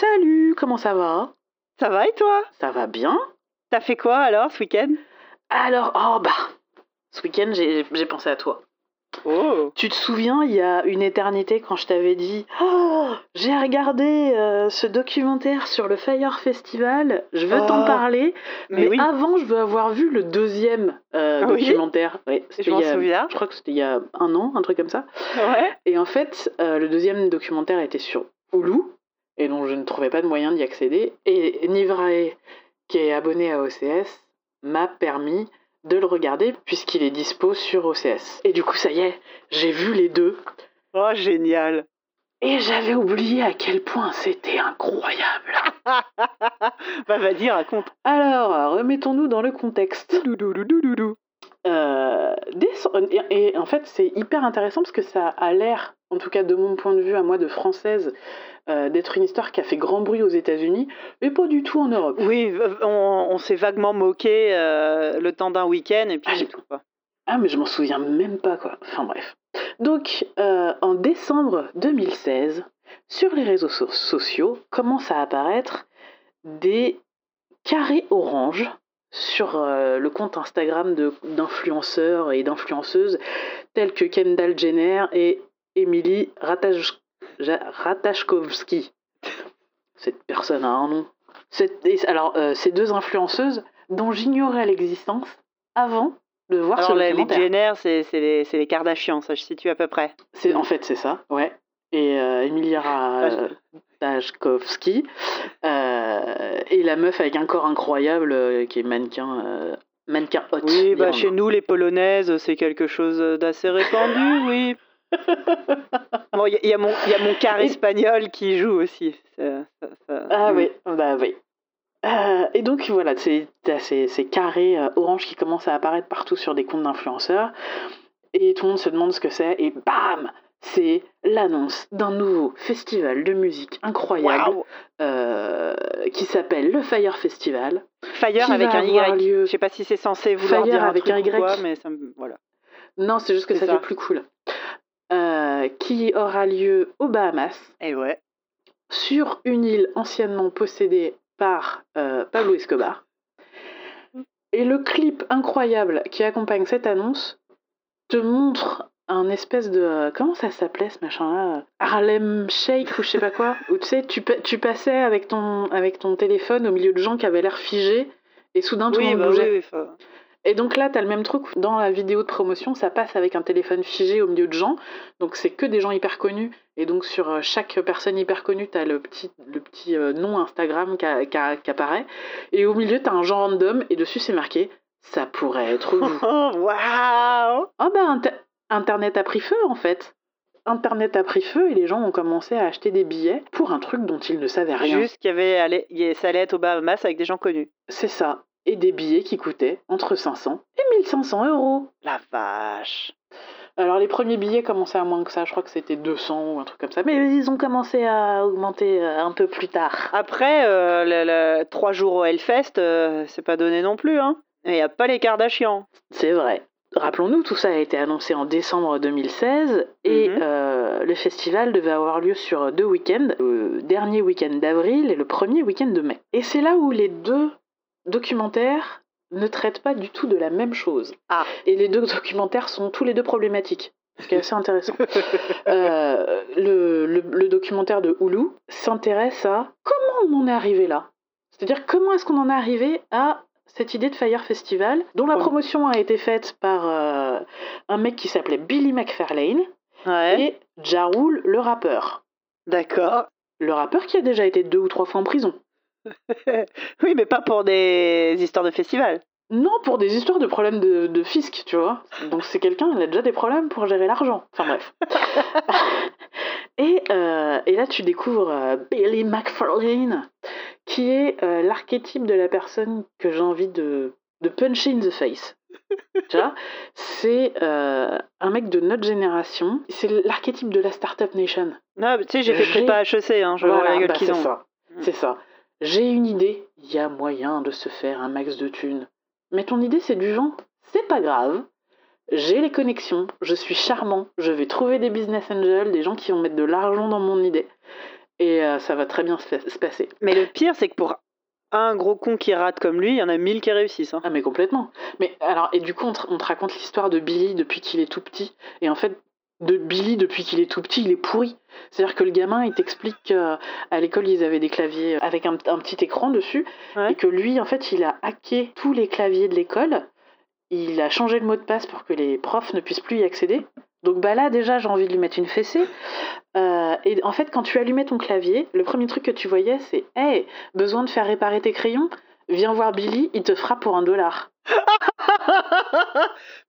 Salut, comment ça va? Ça va et toi? Ça va bien T'as fait quoi alors ce week-end? Alors, oh bah, ce week-end j'ai pensé à toi. Oh Tu te souviens, il y a une éternité, quand je t'avais dit Oh, j'ai regardé euh, ce documentaire sur le Fire Festival, je veux t'en Oh, parler, mais mais, oui. avant, je veux avoir vu le deuxième euh, Ah oui? documentaire. Ouais, Je m'en souviens. Je crois que c'était il y a un an, un truc comme ça. Ouais. Et en fait, euh, le deuxième documentaire était sur Hulu, et donc je ne trouvais pas de moyen d'y accéder. Et Nivrae, qui est abonné à OCS, m'a permis de le regarder puisqu'il est dispo sur OCS. Et du coup, ça y est, j'ai vu les deux. Oh génial. Et j'avais oublié à quel point c'était incroyable. bah vas-y raconte. Alors, remettons-nous dans le contexte. Euh, et en fait, c'est hyper intéressant parce que ça a l'air, en tout cas de mon point de vue, à moi de française, euh, d'être une histoire qui a fait grand bruit aux États-Unis, mais pas du tout en Europe. Oui, on, on s'est vaguement moqué euh, le temps d'un week-end et puis Ah, tout quoi. Ah, mais je m'en souviens même pas, quoi. Enfin bref. Donc, euh, en décembre 2016, sur les réseaux so- sociaux, commencent à apparaître des carrés orange sur euh, le compte Instagram d'influenceurs et d'influenceuses tels que Kendall Jenner et Emily Rataj- Ratajkowski. Cette personne a un nom. Cette- et- alors, euh, ces deux influenceuses dont j'ignorais l'existence avant de voir Alors ce les, les documentaire. Jenner, c'est les, les Kardashians, ça je situe à peu près. C'est en fait c'est ça, ouais. Et euh, Emilia Ratajkowski euh, et la meuf avec un corps incroyable euh, qui est mannequin mannequin hot. Oui, bah chez nous les Polonaises, c'est quelque chose d'assez répandu, oui. Bon, il y, y a mon il y a mon quart Et- espagnol qui joue aussi. Ça- ça- ça- Ah mm. oui, bah oui. Euh, et donc voilà, t'as ces, ces carrés euh, orange qui commencent à apparaître partout sur des comptes d'influenceurs. Et tout le monde se demande ce que c'est. Et bam C'est l'annonce d'un nouveau festival de musique incroyable euh, qui s'appelle le Fire Festival. Fire avec un Y. lieu- Je sais pas si c'est censé vouloir Fire dire un avec truc un ou Y. quoi, mais ça me... voilà. Non, c'est juste que ça, ça. fait plus cool. Euh, qui aura lieu aux Bahamas, Et ouais. sur une île anciennement possédée par euh, Pablo Escobar. Et le clip incroyable qui accompagne cette annonce te montre un espèce de... euh, Comment ça s'appelait ce machin-là Harlem Shake ou je sais pas quoi Où tu sais, tu, pa- tu passais avec ton, avec ton téléphone au milieu de gens qui avaient l'air figés et soudain tout le Oui, monde bah bougeait. oui, Et donc là, tu as le même truc dans la vidéo de promotion, ça passe avec un téléphone figé au milieu de gens. Donc c'est que des gens hyper connus. Et donc sur euh, chaque personne hyper connue, tu as le petit, le petit euh, nom Instagram qui, apparaît. Et au milieu, tu as un genre random et dessus c'est marqué ça pourrait être vous. Oh, waouh Ah bah Inter- Internet a pris feu en fait. Internet a pris feu et les gens ont commencé à acheter des billets pour un truc dont ils ne savaient rien. Juste qu'il y avait, allez, il y a- ça allait être aux Bahamas avec des gens connus. C'est ça. Et des billets qui coûtaient entre 500 et 1500 euros. La vache. Alors les premiers billets commençaient à moins que ça, je crois que c'était 200 ou un truc comme ça, mais ils ont commencé à augmenter euh, un peu plus tard. Après, euh, le, le- trois jours au Hellfest, euh, c'est pas donné non plus, hein. Et il n'y a pas les Kardashians. C'est vrai. Rappelons-nous, tout ça a été annoncé en décembre 2016 et Mhm. euh, le festival devait avoir lieu sur deux week-ends, le dernier week-end d'avril et le premier week-end de mai. Et c'est là où les deux documentaires ne traitent pas du tout de la même chose. Ah. Et les deux documentaires sont tous les deux problématiques, ce qui est assez intéressant. Euh, le, le- le documentaire de Hulu s'intéresse à comment on en est arrivé là. C'est-à-dire comment est-ce qu'on en est arrivé à cette idée de Fire Festival, dont la promotion a été faite par euh, un mec qui s'appelait Billy McFarlane Ouais, et Ja Rule, le rappeur. d'accord. Le rappeur qui a déjà été deux ou trois fois en prison. Oui, mais pas pour des histoires de festival. Non, pour des histoires de problèmes de, de fisc, tu vois. Donc c'est quelqu'un, il a déjà des problèmes pour gérer l'argent. Enfin bref. et, euh, et là, tu découvres euh, Billy McFarlane, qui est euh, l'archétype de la personne que j'ai envie de, de puncher in the face. tu vois? C'est euh, un mec de notre génération. C'est l'archétype de la Startup Nation. Non, tu sais, j'ai fait prépa HEC, hein, je vois la gueule bah, qu'ils c'est ont. ça. Mm. C'est ça. J'ai une idée, il y a moyen de se faire un max de thunes. Mais ton idée, c'est du vent. C'est pas grave. J'ai les connexions, je suis charmant, je vais trouver des business angels, des gens qui vont mettre de l'argent dans mon idée. Et euh, ça va très bien se, passer. Mais le pire, c'est que pour un gros con qui rate comme lui, il y en a mille qui réussissent. hein. Ah mais complètement. Mais alors et du coup on te, on te raconte l'histoire de Billy depuis qu'il est tout petit et en fait de Billy depuis qu'il est tout petit il est pourri. C'est-à-dire que le gamin il t'explique qu'à l'école ils avaient des claviers avec un, un petit écran dessus Ouais. et que lui en fait il a hacké tous les claviers de l'école. Il a changé le mot de passe pour que les profs ne puissent plus y accéder. Donc bah là déjà j'ai envie de lui mettre une fessée. Euh, et en fait quand tu allumais ton clavier, le premier truc que tu voyais c'est Hey, besoin de faire réparer tes crayons? Viens voir Billy, il te fera pour un dollar.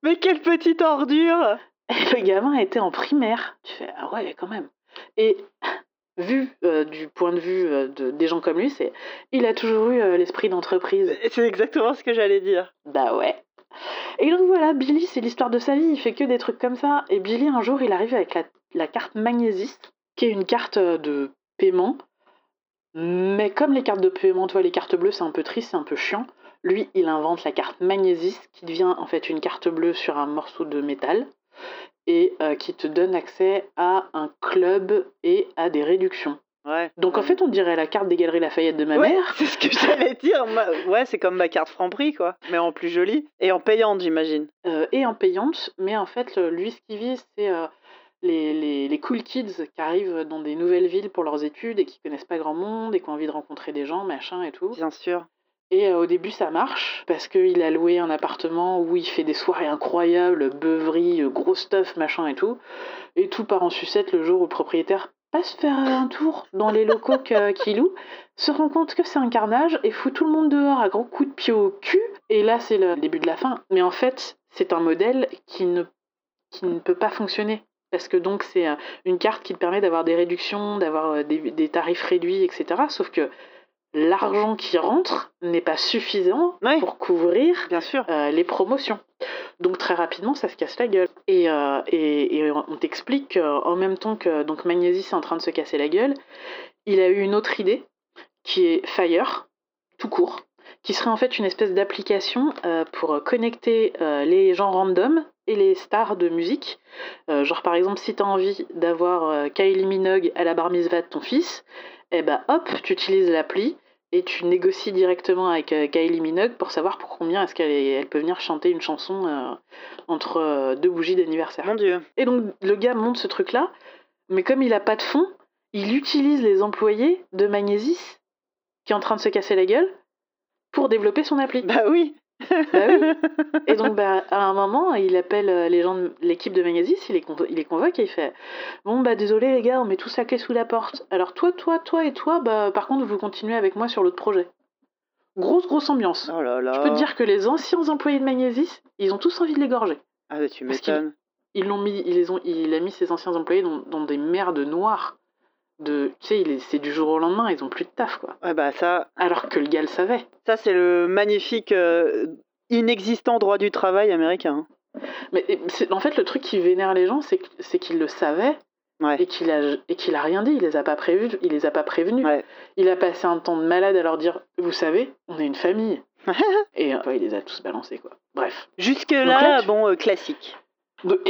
Mais quelle petite ordure Et le gamin était en primaire. Tu fais, ah ouais, quand même. Et vu euh, du point de vue euh, de, des gens comme lui, c'est il a toujours eu euh, l'esprit d'entreprise. C'est exactement ce que j'allais dire. Bah ouais. Et donc voilà, Billy, c'est l'histoire de sa vie. Il fait que des trucs comme ça. Et Billy, un jour, il arrive avec la, la carte Magnésis, qui est une carte de paiement. Mais comme les cartes de paiement, tu vois, les cartes bleues, c'est un peu triste, c'est un peu chiant. Lui, il invente la carte Magnésis, qui devient en fait une carte bleue sur un morceau de métal et euh, qui te donne accès à un club et à des réductions. Ouais. Donc en fait, on dirait la carte des Galeries Lafayette de ma Ouais, mère. c'est ce que j'allais dire. Ouais, c'est comme ma carte Franprix, quoi. Mais en plus jolie. Et en payante, j'imagine. euh, et en payante, mais en fait, lui, ce qu'il vise, c'est euh, les, les, les cool kids qui arrivent dans des nouvelles villes pour leurs études et qui connaissent pas grand monde et qui ont envie de rencontrer des gens, machin et tout. Bien sûr. Et euh, au début, ça marche parce qu'il a loué un appartement où il fait des soirées incroyables, beuverie, euh, gros stuff, machin et tout. Et tout part en sucette le jour où le propriétaire passe faire euh, un tour dans les locaux que- qu'il loue, se rend compte que c'est un carnage et fout tout le monde dehors à gros coups de pied au cul. Et là, c'est le début de la fin. Mais en fait, c'est un modèle qui ne, qui ne peut pas fonctionner. Parce que donc, c'est euh, une carte qui te permet d'avoir des réductions, d'avoir euh, des tarifs réduits, etc. Sauf que l'argent qui rentre n'est pas suffisant pour couvrir Bien sûr. euh, les promotions. Donc très rapidement, ça se casse la gueule. Et, euh, et, et on t'explique qu'en même temps que donc Magnésis est en train de se casser la gueule, il a eu une autre idée qui est Fire, tout court, qui serait en fait une espèce d'application euh, pour connecter euh, les gens random et les stars de musique. Euh, genre par exemple, si tu as envie d'avoir euh, Kylie Minogue à la bar mitzvah de ton fils, eh ben hop, tu utilises l'appli et tu négocies directement avec euh, Kylie Minogue pour savoir pour combien est-ce qu'elle est- elle peut venir chanter une chanson euh, entre euh, deux bougies d'anniversaire. Mon Dieu. Et donc le gars monte ce truc-là, mais comme il a pas de fonds, il utilise les employés de Magnésis qui est en train de se casser la gueule pour développer son appli. Bah oui. Bah oui. Et donc bah, à un moment, il appelle euh, les gens de l'équipe de Magnésis, il les, convo- il les convoque et il fait Bon bah désolé les gars, on met tous la clé sous la porte. Alors toi, toi, toi et toi, bah par contre vous continuez avec moi sur l'autre projet. Grosse grosse ambiance. Oh là là. Je peux te dire que les anciens employés de Magnésis, ils ont tous envie de l'égorger. Ah bah tu m'étonnes. Ils l'ont mis, ils les ont, il a mis ses anciens employés dans, dans des merdes noires. De, tu sais, il est- c'est du jour au lendemain, ils ont plus de taf quoi. Ouais bah ça, Alors que le gars le savait. ça c'est le magnifique euh, inexistant droit du travail américain. Mais en fait, le truc qui vénère les gens, c'est c'est qu'il le savait Ouais. et qu'il a et qu'il a rien dit. Il les a pas prévus. Il les a pas prévenus. Ouais. Il a passé un temps de malade à leur dire, vous savez, on est une famille. et euh, ouais, il les a tous balancés quoi. Bref. Jusque là, là, tu- bon euh, classique.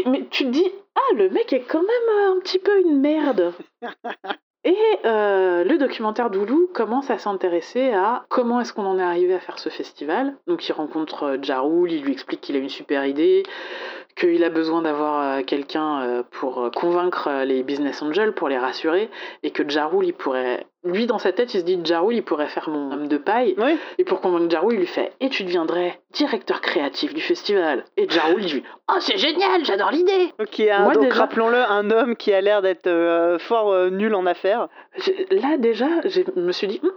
Mais tu te dis, ah, le mec est quand même euh, un petit peu une merde. Et euh, le documentaire d'Oulou commence à s'intéresser à comment est-ce qu'on en est arrivé à faire ce festival. Donc il rencontre euh, Ja Rule, il lui explique qu'il a une super idée, qu'il a besoin d'avoir euh, quelqu'un euh, pour euh, convaincre les business angels, pour les rassurer, et que Ja Rule, il pourrait... Lui, dans sa tête, il se dit, Ja Rule, il pourrait faire mon homme de paille. Oui. Et pour convaincre Jarou, il lui fait Et tu deviendrais directeur créatif du festival. Et Jarou, il dit Oh, c'est génial, j'adore l'idée a, Moi, donc déjà- rappelons-le, un homme qui a l'air d'être euh, fort euh, nul en affaires. Là, déjà, je me suis dit Hum,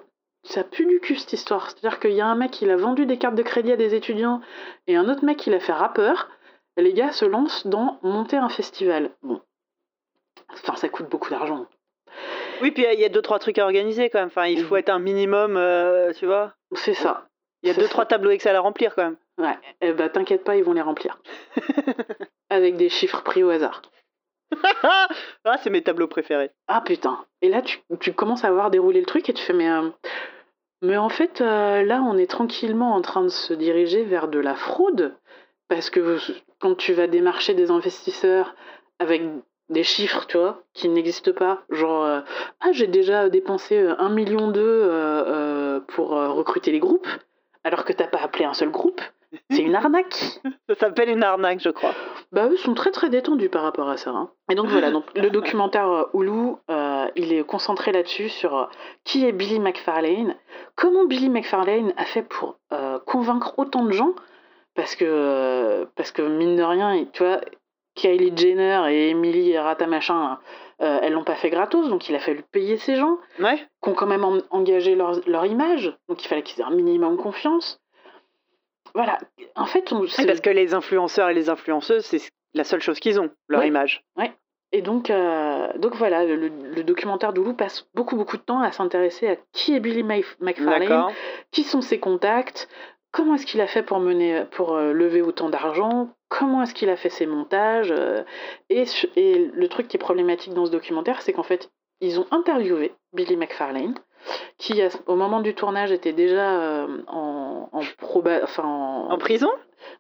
Ça pue du cul cette histoire. C'est-à-dire qu'il y a un mec qui a vendu des cartes de crédit à des étudiants et un autre mec qui l'a fait rappeur. Les gars se lancent dans monter un festival. Bon. Enfin, ça coûte beaucoup d'argent. Oui, puis il y a deux trois trucs à organiser quand même. Enfin, il faut être un minimum, euh, tu vois. C'est ça. Il y a deux ça. trois tableaux Excel à remplir quand même. Ouais. Eh bah, t'inquiète pas, ils vont les remplir. Avec des chiffres pris au hasard. ah, c'est mes tableaux préférés. Ah putain. Et là, tu, tu commences à voir dérouler le truc et tu fais, mais, euh, mais en fait, euh, là, on est tranquillement en train de se diriger vers de la fraude. Parce que quand tu vas démarcher des investisseurs avec des chiffres, tu vois, qui n'existent pas. Genre, euh, ah, j'ai déjà dépensé euh, un million d'eux euh, euh, pour recruter les groupes, alors que t'as pas appelé un seul groupe. C'est une arnaque. Ça s'appelle une arnaque, je crois. Bah, eux sont très très détendus par rapport à ça. hein. Et donc voilà, donc, le documentaire Hulu, il est concentré là-dessus sur qui est Billy McFarlane, comment Billy McFarlane a fait pour convaincre autant de gens, parce que, parce que mine de rien, tu vois, Kylie Jenner et Emily Ratamachin, euh, elles l'ont pas fait gratos, donc il a fallu payer ces gens Ouais. qui ont quand même en- engagé leur, leur image, donc il fallait qu'ils aient un minimum confiance. Voilà, en fait, on, c'est- parce que les influenceurs et les influenceuses, c'est la seule chose qu'ils ont, leur image. Et donc, euh, donc voilà, le, le documentaire d'Hulu passe beaucoup beaucoup de temps à s'intéresser à qui est Billy Mc- McFarlane, qui sont ses contacts, comment est-ce qu'il a fait pour mener, pour euh, lever autant d'argent, comment est-ce qu'il a fait ses montages. euh, et, le truc qui est problématique dans ce documentaire, c'est qu'en fait, ils ont interviewé Billy McFarlane, qui au moment du tournage était déjà euh, en, en proba, enfin en, En prison?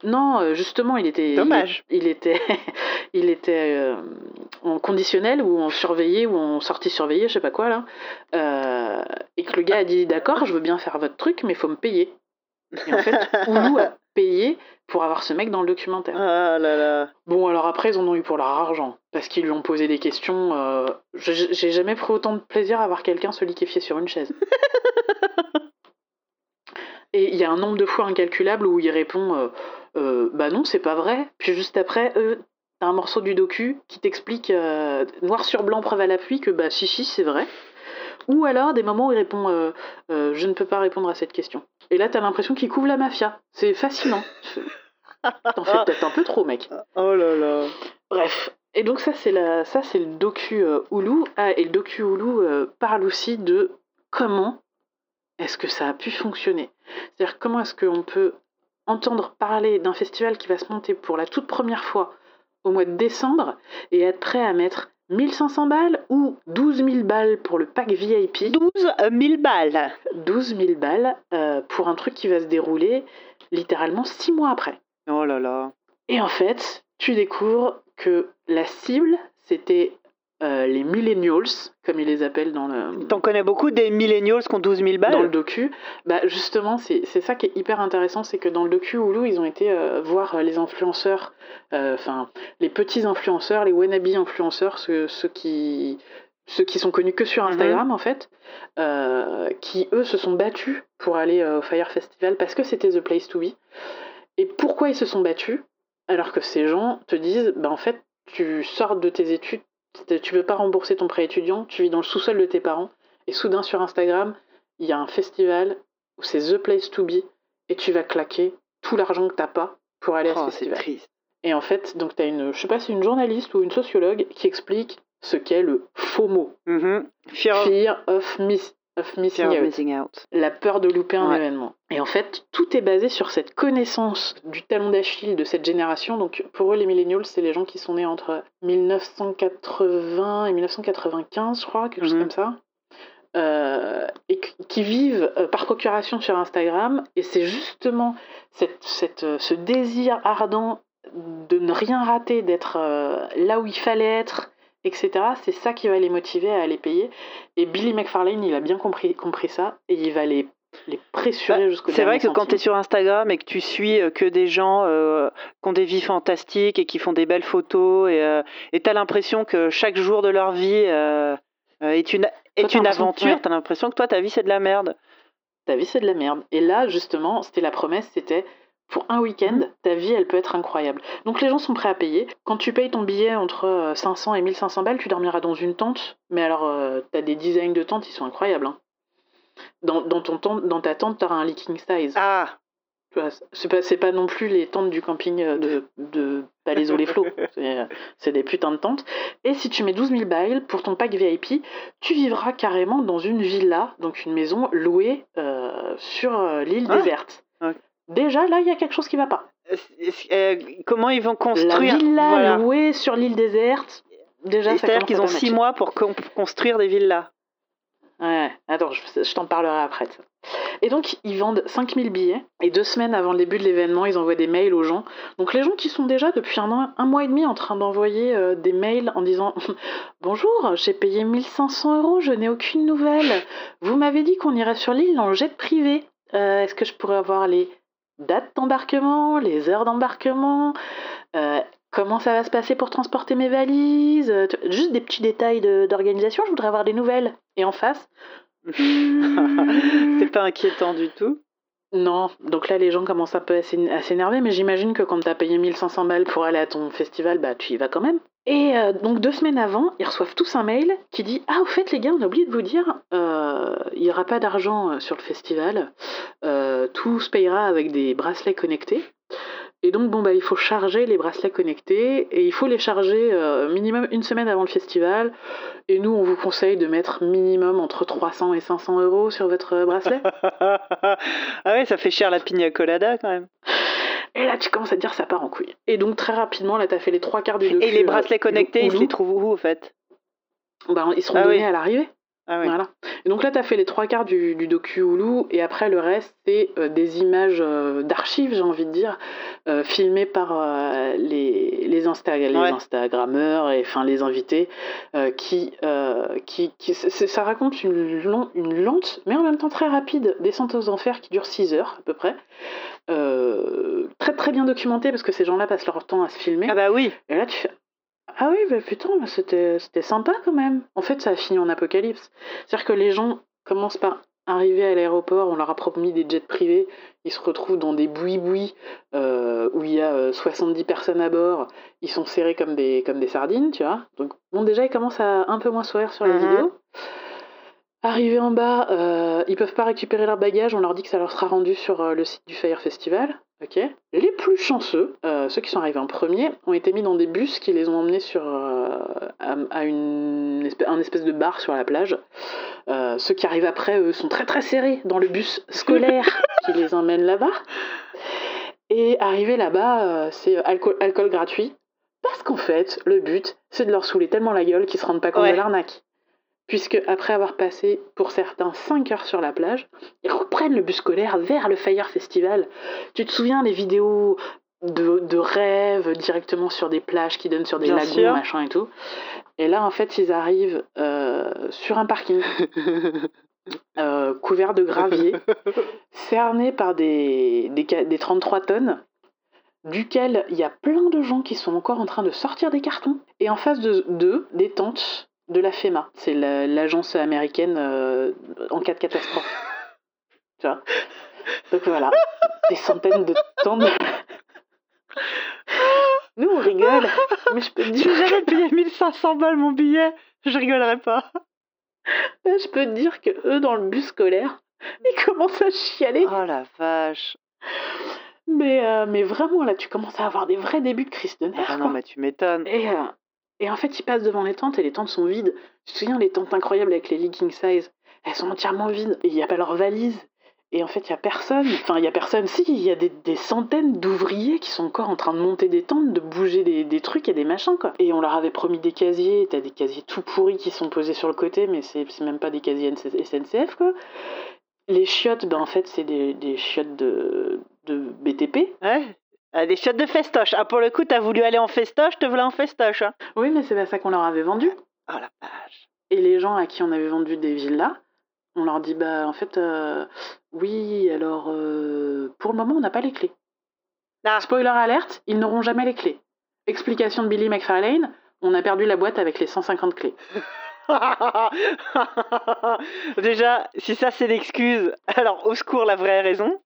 Non, justement, il était. Dommage. Il, il était, il était euh, en conditionnel ou en surveillé ou en sortie surveillée, je sais pas quoi là. Euh, et que le gars a dit d'accord, je veux bien faire votre truc, mais il faut me payer. Et en fait, Hulu a payé pour avoir ce mec dans le documentaire. Ah là là. Bon, alors après, ils en ont eu pour leur argent parce qu'ils lui ont posé des questions. euh, j'ai jamais pris autant de plaisir à voir quelqu'un se liquéfier sur une chaise. Et il y a un nombre de fois incalculable où il répond euh, euh, Bah non, c'est pas vrai. Puis juste après, t'as un morceau du docu qui t'explique noir sur blanc, preuve à l'appui, que bah si, si, c'est vrai. Ou alors des moments où il répond euh, Euh, Je ne peux pas répondre à cette question. Et là, t'as l'impression qu'il couvre la mafia. C'est fascinant. T'en fais peut-être un peu trop, mec. Oh là là. Bref. Et donc ça c'est la ça c'est le docu euh, Hulu ah, et le docu Hulu parle aussi de comment est-ce que ça a pu fonctionner. C'est-à-dire comment est-ce qu'on peut entendre parler d'un festival qui va se monter pour la toute première fois au mois de décembre et être prêt à mettre 1500 balles ou 12 000 balles pour le pack VIP. 12 000 balles. 12 000 balles euh, pour un truc qui va se dérouler littéralement 6 mois après. Oh là là. Et en fait, tu découvres que la cible, c'était euh, les millennials, comme ils les appellent dans le, T'en connais beaucoup des millennials qui ont 12 000 balles dans le docu. Bah, justement, c'est ça qui est hyper intéressant, c'est que dans le docu Hulu, ils ont été euh, voir les influenceurs, euh, enfin, les petits influenceurs, les wannabe influenceurs, ceux, ceux qui ceux qui sont connus que sur Instagram en fait, euh, qui eux se sont battus pour aller euh, au Fire Festival parce que c'était the place to be. Et pourquoi ils se sont battus? Alors que ces gens te disent, bah en fait, tu sors de tes études, tu veux pas rembourser ton prêt étudiant, tu vis dans le sous-sol de tes parents, et soudain sur Instagram, il y a un festival où c'est the place to be, et tu vas claquer tout l'argent que t'as pas pour aller à ce Oh, festival. triste. Et en fait, donc t'as une, je sais pas, c'est une journaliste ou une sociologue qui explique ce qu'est le FOMO, Mhm. Fear of, Fear of, miss, of Missing Out missing out. la peur de louper un Ouais. événement. Et en fait, tout est basé sur cette connaissance du talon d'Achille de cette génération. Donc pour eux, les millennials, c'est les gens qui sont nés entre 1980 et 1995, je crois, quelque chose Mhm. comme ça. Euh, et qui- vivent euh, par procuration sur Instagram. Et c'est justement cette, cette, euh, ce désir ardent de ne rien rater, d'être là où il fallait être, etc. C'est ça qui va les motiver à aller payer. Et Billy McFarlane, il a bien compris, compris ça et il va les, les pressurer jusqu'au C'est vrai que quand tu es sur Instagram et que tu suis euh, que des gens euh, qui ont des vies fantastiques et qui font des belles photos et euh, tu as l'impression que chaque jour de leur vie euh, est une, est t'as une l'impression- aventure, tu as l'impression que toi, ta vie, c'est de la merde. Ta vie, c'est de la merde. Et là, justement, c'était la promesse, c'était pour un week-end, ta vie, elle peut être incroyable. Donc les gens sont prêts à payer. Quand tu payes ton billet entre euh, 500 et 1500 balles, tu dormiras dans une tente. Mais alors, euh, t'as des designs de tentes, ils sont incroyables. hein. Dans, dans, ton tente, dans ta tente, t'auras un leaking size. Ah c'est pas, pas non plus les tentes du camping euh, de, de Palaiso-les-Flots. C'est euh, c'est des putains de tentes. Et si tu mets 12 000 balles pour ton pack VIP, tu vivras carrément dans une villa, donc une maison louée euh, sur euh, l'île Ah. déserte. Ok. Déjà, là, il y a quelque chose qui va pas. Euh, euh, Comment ils vont La construire villa voilà. louée sur l'île déserte, déjà, C'est-à-dire qu'ils ont six mois pour construire des villas. Ouais, attends, je, je t'en parlerai après. Et donc, ils vendent 5000 billets. Et deux semaines avant le début de l'événement, ils envoient des mails aux gens. Donc, les gens qui sont déjà depuis un, an, un mois et demi en train d'envoyer euh, des mails en disant Bonjour, j'ai payé 1500 euros, je n'ai aucune nouvelle. Vous m'avez dit qu'on irait sur l'île en jet privé. Euh, Est-ce que je pourrais avoir les dates d'embarquement, les heures d'embarquement euh, Comment ça va se passer pour transporter mes valises Euh, Juste des petits détails de- d'organisation, je voudrais avoir des nouvelles. Et en face, C'est pas inquiétant du tout. Non, donc là les gens commencent un peu à s'é- à s'énerver, mais j'imagine que quand t'as payé 1500 balles pour aller à ton festival, bah tu y vas quand même. Et euh, donc deux semaines avant, ils reçoivent tous un mail qui dit Ah, au fait les gars, on a oublié de vous dire, il n'y aura pas d'argent sur le festival, Euh, tout se payera avec des bracelets connectés. Et donc bon bah il faut charger les bracelets connectés et il faut les charger euh, minimum une semaine avant le festival. Et nous on vous conseille de mettre minimum entre 300 et 500 euros sur votre bracelet. ah ouais, ça fait cher la pina colada quand même. Et là, tu commences à te dire ça part en couille. Et donc, très rapidement, là, t'as fait les trois quarts du docu. Et les euh, bracelets connectés, ils se les trouvent où, au fait? Bah, Ils seront Ah donnés oui. à l'arrivée. Ah. Voilà. Et donc là, t'as fait les trois quarts du, du docu Hulu. Et après, le reste, c'est euh, des images euh, d'archives, j'ai envie de dire, euh, filmées par les, les, Insta les Ouais. Instagrammeurs et enfin les invités qui. qui, ça raconte une, lon- une lente, mais en même temps très rapide descente aux enfers qui dure 6 heures à peu près. Très très bien documentée parce que ces gens-là passent leur temps à se filmer. Ah bah oui. Et là, tu fais Ah oui, bah putain, bah c'était c'était sympa quand même. En fait, ça a fini en apocalypse. C'est-à-dire que les gens commencent par arriver à l'aéroport, on leur a promis des jets privés, ils se retrouvent dans des bouis-bouis euh, où il y a euh, 70 personnes à bord, ils sont serrés comme des, comme des sardines, tu vois. Donc, bon, déjà, ils commencent à un peu moins sourire sur la Mhm. vidéo. Arrivés en bas, euh, ils peuvent pas récupérer leur bagage, on leur dit que ça leur sera rendu sur euh, le site du Fire Festival. Ok. Les plus chanceux, euh, ceux qui sont arrivés en premier, ont été mis dans des bus qui les ont emmenés sur euh, à, à une espèce, un espèce de bar sur la plage. Euh, ceux qui arrivent après, eux, sont très très serrés dans le bus scolaire qui les emmène là-bas. Et arriver là-bas, c'est alcool, alcool gratuit. Parce qu'en fait, le but, c'est de leur saouler tellement la gueule qu'ils se rendent pas compte Ouais. de l'arnaque. Puisque après avoir passé, pour certains, 5 heures sur la plage, ils reprennent le bus scolaire vers le Fire Festival. Tu te souviens les vidéos de, de rêves directement sur des plages qui donnent sur des Bien lagons, sûr. machin et tout. Et là, en fait, ils arrivent euh, sur un parking euh, couvert de gravier, cerné par des, des 33 tonnes, duquel il y a plein de gens qui sont encore en train de sortir des cartons. Et en face de- d'eux, des tentes de la FEMA. C'est la- l'agence américaine euh, en cas de catastrophe. tu vois? Donc voilà, des centaines de tentes. Nous, on rigole, mais je peux te dire J'ai jamais payé 1500 balles mon billet. Je rigolerais pas. Je peux te dire que eux, dans le bus scolaire, ils commencent à chialer. Oh la vache. Mais, euh, mais vraiment, là, tu commences à avoir des vrais débuts de crise de nerfs. Ah non, mais tu m'étonnes. et, euh, et en fait, ils passent devant les tentes et les tentes sont vides. Tu te souviens, les tentes incroyables avec les legging size, elles sont entièrement vides et il n'y a pas leur valise. Et en fait, il n'y a personne. Enfin, il n'y a personne. Si, il y a des, centaines d'ouvriers qui sont encore en train de monter des tentes, de bouger des, trucs et des machins, quoi. Et on leur avait promis des casiers. T'as des casiers tout pourris qui sont posés sur le côté, mais c'est même pas des casiers SNCF, quoi. Les chiottes, ben en fait, c'est des, des chiottes de, de BTP. Ouais. Ah, des chiottes de festoche. Ah, pour le coup, t'as voulu aller en festoche, te voilà en festoche. Hein. Oui, mais c'est pas ça qu'on leur avait vendu. Oh la vache. Et les gens à qui on avait vendu des villas, on leur dit bah en fait euh, oui alors euh, pour le moment on n'a pas les clés. Ah. Spoiler alerte, ils n'auront jamais les clés. Explication de Billy McFarlane, on a perdu la boîte avec les 150 clés. Déjà, si ça c'est l'excuse, alors au secours la vraie raison.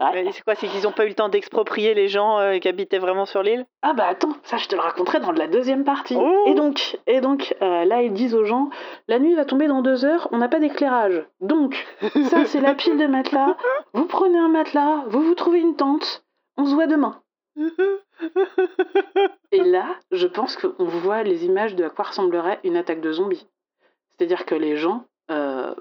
Ouais. C'est quoi C'est qu'ils n'ont pas eu le temps d'exproprier les gens euh, qui habitaient vraiment sur l'île? Ah bah attends, ça je te le raconterai dans la deuxième partie. Oh. Et donc, et donc euh, là ils disent aux gens, la nuit va tomber dans deux heures, on n'a pas d'éclairage. Donc, ça c'est la pile de matelas, vous prenez un matelas, vous vous trouvez une tente, on se voit demain. Et là, je pense qu'on voit les images de à quoi ressemblerait une attaque de zombies. C'est-à-dire que les gens euh,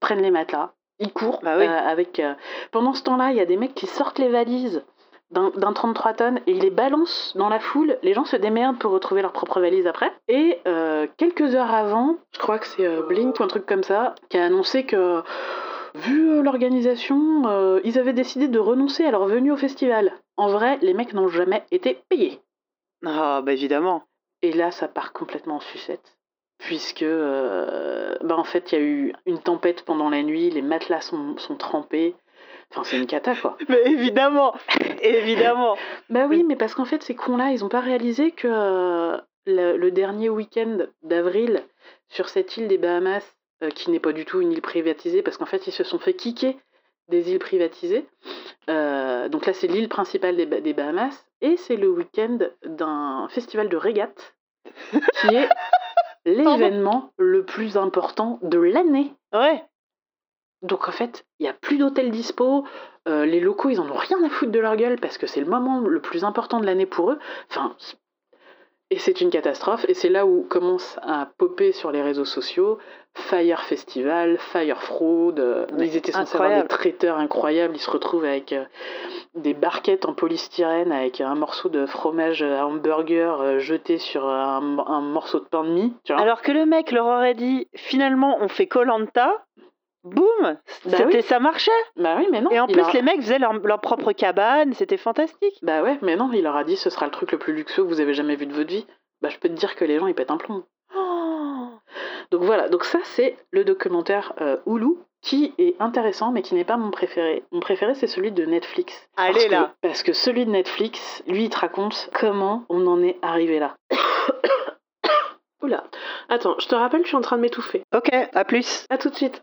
prennent les matelas, ils courent Bah oui. euh, avec. euh, Pendant ce temps-là, il y a des mecs qui sortent les valises d'un d'un 33 tonnes et ils les balancent dans la foule. Les gens se démerdent pour retrouver leurs propres valises après. Et euh, quelques heures avant, je crois que c'est Blink ou un truc comme ça, qui a annoncé que vu l'organisation, ils avaient décidé de renoncer à leur venue au festival. En vrai, les mecs n'ont jamais été payés. Ah, bah évidemment. Et là, ça part complètement en sucette. Puisque, euh, bah en fait, il y a eu une tempête pendant la nuit, les matelas sont, sont trempés. Enfin, c'est une cata, quoi. Mais évidemment, évidemment. Bah oui, mais parce qu'en fait, ces cons-là, ils ont pas réalisé que euh, le, le dernier week-end d'avril, sur cette île des Bahamas, euh, qui n'est pas du tout une île privatisée, parce qu'en fait, ils se sont fait kicker des îles privatisées. Euh, donc là, c'est l'île principale des Bahamas, et c'est le week-end d'un festival de régate, qui est l'événement le plus important de l'année. Ouais. Donc en fait, il n'y a plus d'hôtels dispo, euh, les locaux, ils en ont rien à foutre de leur gueule parce que c'est le moment le plus important de l'année pour eux. Enfin, et c'est une catastrophe. Et c'est là où commence à popper sur les réseaux sociaux Fire Festival, Fire Fraud. euh, Mais ils étaient censés avoir des traiteurs incroyables. Ils se retrouvent avec euh, des barquettes en polystyrène avec un morceau de fromage à hamburger euh, jeté sur un, un morceau de pain de mie. Tu vois Alors que le mec leur aurait dit finalement on fait Colanta, boum, c'était oui. ça marchait. bah oui, mais non. Et en plus a- les mecs faisaient leur, leur propre cabane, c'était fantastique. Bah ouais, mais non, il leur a dit ce sera le truc le plus luxueux que vous avez jamais vu de votre vie. Bah je peux te dire que les gens ils pètent un plomb. Oh. Donc voilà, donc ça c'est le documentaire euh, Hulu qui est intéressant mais qui n'est pas mon préféré. Mon préféré c'est celui de Netflix. Allez, Parce que- là. Parce que celui de Netflix, lui il te raconte comment on en est arrivé là. Oula. Attends, je te rappelle, je suis en train de m'étouffer. Ok, à plus. À tout de suite.